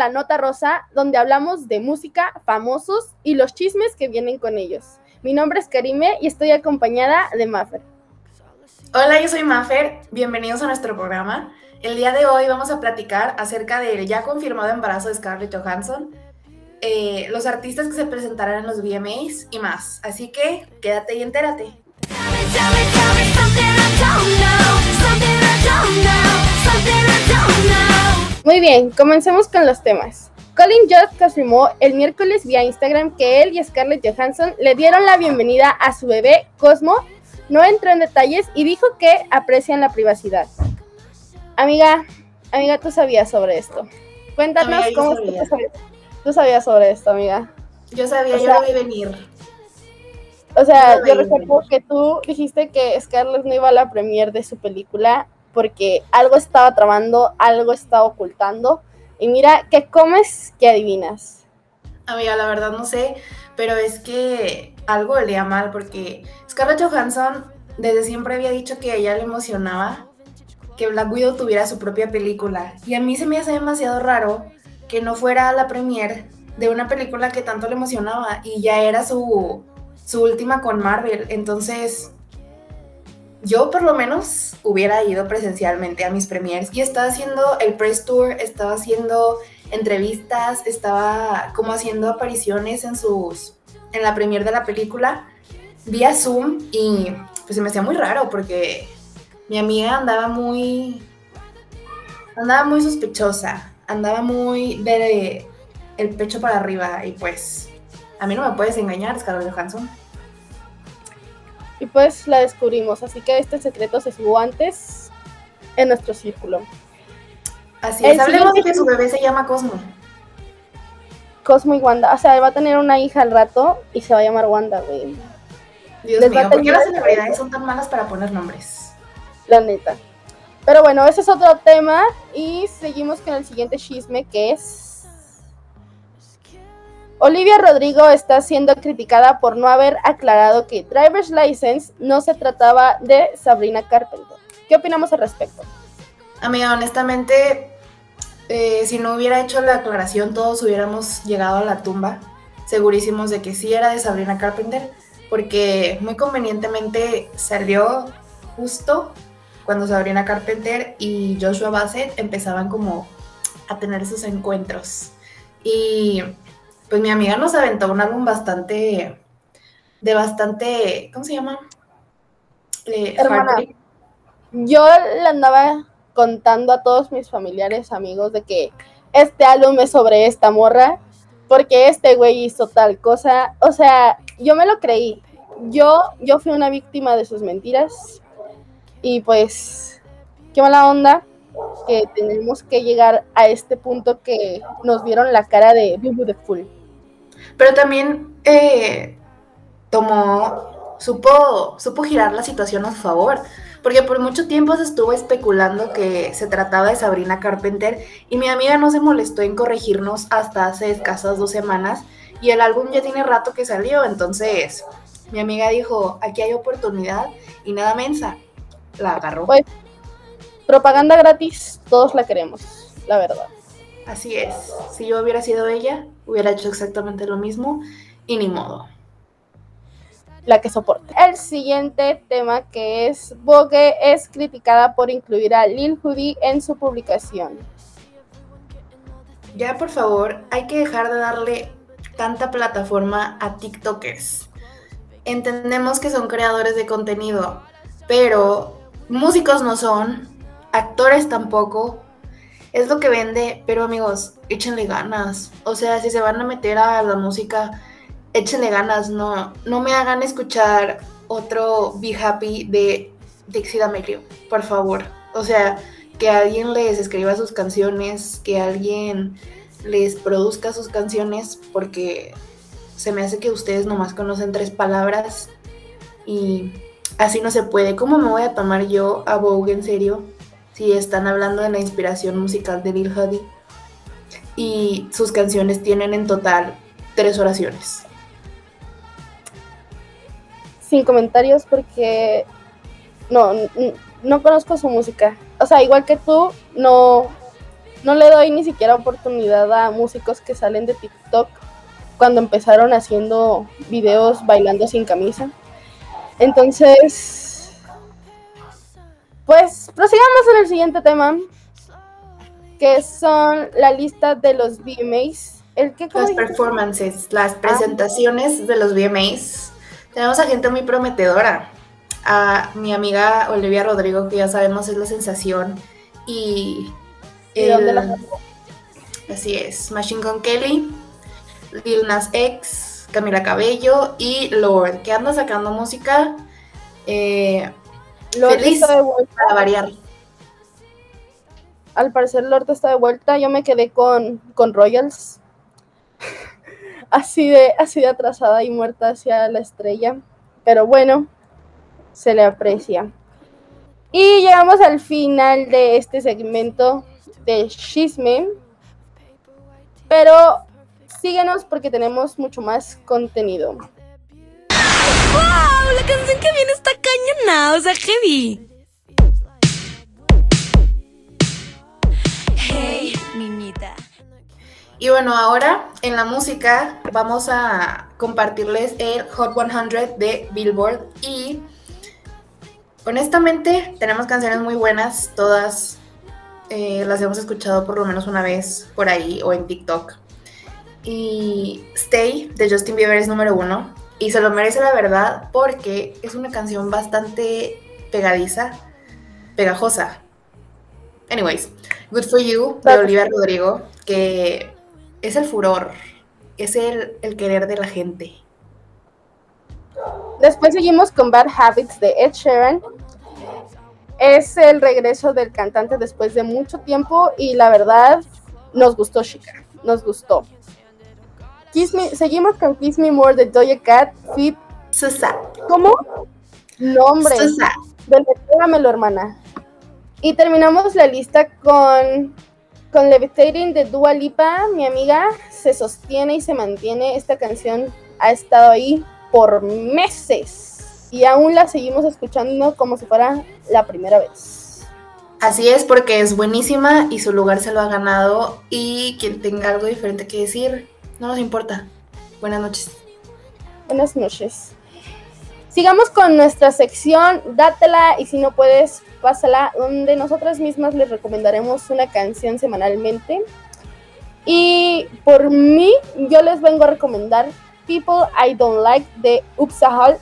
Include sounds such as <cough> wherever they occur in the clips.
La Nota Rosa, donde hablamos de música, famosos y los chismes que vienen con ellos. Mi nombre es Karime y estoy acompañada de Maffer. Hola, yo soy Maffer, bienvenidos a nuestro programa. El día de hoy vamos a platicar acerca del ya confirmado embarazo de Scarlett Johansson, eh, los artistas que se presentarán en los VMAs y más. Así que quédate y entérate. Muy bien, comencemos con los temas. Colin Jost afirmó el miércoles vía Instagram que él y Scarlett Johansson le dieron la bienvenida a su bebé Cosmo. No entró en detalles y dijo que aprecian la privacidad. Amiga, amiga, tú sabías sobre esto. Cuéntanos cómo tú sabías, sobre esto, amiga. Yo sabía, yo lo vi venir. O sea, yo recuerdo que tú dijiste que Scarlett no iba a la premiere de su película porque algo estaba tramando, algo estaba ocultando. Y mira, ¿qué comes? ¿Qué adivinas? Amiga, la verdad no sé, pero es que algo olía mal porque Scarlett Johansson desde siempre había dicho que a ella le emocionaba que Black Widow tuviera su propia película. Y a mí se me hace demasiado raro que no fuera la premiere de una película que tanto le emocionaba y ya era su, su última con Marvel. Entonces, yo por lo menos hubiera ido presencialmente a mis premiers y estaba haciendo el press tour, estaba haciendo entrevistas, estaba como haciendo apariciones en sus en la premier de la película. Vía Zoom y pues se me hacía muy raro porque mi amiga andaba muy andaba muy sospechosa, andaba muy de el pecho para arriba y pues a mí no me puedes engañar, Scarlett Johansson y pues la descubrimos. Así que este secreto se subió antes en nuestro círculo. Así es, hablemos de que su bebé se llama Cosmo. Cosmo y Wanda, o sea, va a tener una hija al rato y se va a llamar Wanda, güey. Dios mío, ¿por qué las celebridades son tan malas para poner nombres? La neta. Pero bueno, ese es otro tema y seguimos con el siguiente chisme que es Olivia Rodrigo está siendo criticada por no haber aclarado que Driver's License no se trataba de Sabrina Carpenter. ¿Qué opinamos al respecto? Amiga, honestamente, eh, si no hubiera hecho la aclaración, todos hubiéramos llegado a la tumba, segurísimos de que sí era de Sabrina Carpenter, porque muy convenientemente salió justo cuando Sabrina Carpenter y Joshua Bassett empezaban como a tener sus encuentros. Y pues mi amiga nos aventó un álbum bastante, de bastante, ¿cómo se llama? Eh, yo le andaba contando a todos mis familiares, amigos, de que este álbum es sobre esta morra, porque este güey hizo tal cosa. O sea, yo me lo creí. Yo, yo fui una víctima de sus mentiras. Y pues, qué mala onda que tenemos que llegar a este punto que nos vieron la cara de Beautiful. Pero también eh, tomó, supo, supo girar la situación a su favor. Porque por mucho tiempo se estuvo especulando que se trataba de Sabrina Carpenter y mi amiga no se molestó en corregirnos hasta hace escasas dos semanas y el álbum ya tiene rato que salió, entonces mi amiga dijo, aquí hay oportunidad y nada mensa, la agarró. Pues, propaganda gratis, todos la queremos, la verdad. Así es. Si yo hubiera sido ella, hubiera hecho exactamente lo mismo y ni modo. La que soporte. El siguiente tema que es Vogue es criticada por incluir a Lil Hoodie en su publicación. Ya por favor, hay que dejar de darle tanta plataforma a TikTokers. Entendemos que son creadores de contenido, pero músicos no son, actores tampoco, es lo que vende, pero amigos, échenle ganas. O sea, si se van a meter a la música, échenle ganas, no, no me hagan escuchar otro Be Happy de Dixie D'Amelio, por favor. O sea, que alguien les escriba sus canciones, que alguien les produzca sus canciones, porque se me hace que ustedes nomás conocen tres palabras y así no se puede. ¿Cómo me voy a tomar yo a Vogue en serio? Si están hablando de la inspiración musical de Bill Huddy. Y sus canciones tienen en total tres oraciones. Sin comentarios porque no, no, conozco su música. O sea, igual que tú, no, no le doy ni siquiera oportunidad a músicos que salen de TikTok cuando empezaron haciendo videos bailando sin camisa. Entonces, pues prosigamos en el siguiente tema, que son la lista de los VMAs. El que las performances, las ah. presentaciones de los VMAs. Tenemos a gente muy prometedora. A mi amiga Olivia Rodrigo, que ya sabemos es la sensación. Y. Así es. Machine Gun Kelly, Lil Nas X, Camila Cabello y Lord, que anda sacando música. Eh, feliz de vuelta. para variar. Al parecer Lord está de vuelta. Yo me quedé con, con Royals. <laughs> así, de, así de atrasada y muerta hacia la estrella. Pero bueno, se le aprecia. Y llegamos al final de este segmento de Chisme. Pero síguenos porque tenemos mucho más contenido. La canción que viene está cañona, o sea, heavy. Hey, niñita. Y bueno, ahora en la música vamos a compartirles el Hot 100 de Billboard y honestamente tenemos canciones muy buenas, todas eh, las hemos escuchado por lo menos una vez por ahí o en TikTok. Y Stay de Justin Bieber es número uno. Y se lo merece la verdad porque es una canción bastante pegadiza, pegajosa. Anyways, Good for You de Olivia Rodrigo, que es el furor, es el, el querer de la gente. Después seguimos con Bad Habits de Ed Sheeran. Es el regreso del cantante después de mucho tiempo y la verdad nos gustó, chica, nos gustó seguimos con Kiss Me More de Doja Cat, Fit Susa. ¿Cómo? Nombre. Susa. hermana. Y terminamos la lista con, con Levitating de Dua Lipa, mi amiga. Se sostiene y se mantiene. Esta canción ha estado ahí por meses. Y aún la seguimos escuchando como si fuera la primera vez. Así es, porque es buenísima y su lugar se lo ha ganado. Y quien tenga algo diferente que decir, no nos importa. Buenas noches. Buenas noches. Sigamos con nuestra sección, dátela y si no puedes, pásala, donde nosotras mismas les recomendaremos una canción semanalmente. Y por mí, yo les vengo a recomendar People I Don't Like de Upsahal.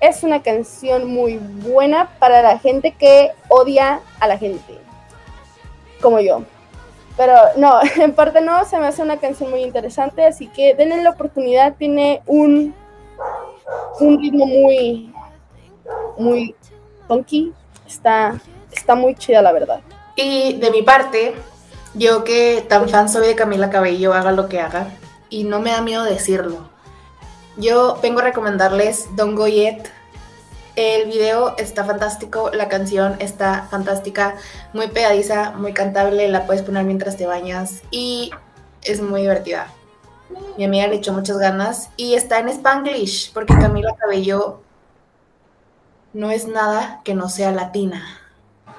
Es una canción muy buena para la gente que odia a la gente, como yo. Pero no, <laughs> en parte no, se me hace una canción muy interesante, así que denle la oportunidad, tiene un, un ritmo muy, muy funky, está, está muy chida la verdad. Y de mi parte, yo que tan fan soy de Camila Cabello, haga lo que haga, y no me da miedo decirlo. Yo vengo a recomendarles Don't Go Yet el video está fantástico, la canción está fantástica, muy pegadiza, muy cantable, la puedes poner mientras te bañas y es muy divertida. Mi amiga le echó muchas ganas y está en Spanglish porque Camila Cabello no es nada que no sea latina.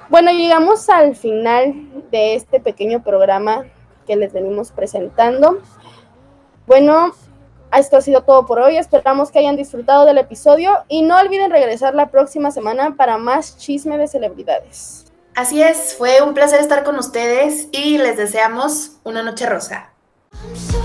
Bueno, llegamos al final de este pequeño programa que les venimos presentando. Bueno, esto ha sido todo por hoy. Esperamos que hayan disfrutado del episodio y no olviden regresar la próxima semana para más chisme de celebridades. Así es, fue un placer estar con ustedes y les deseamos una noche rosa. I'm so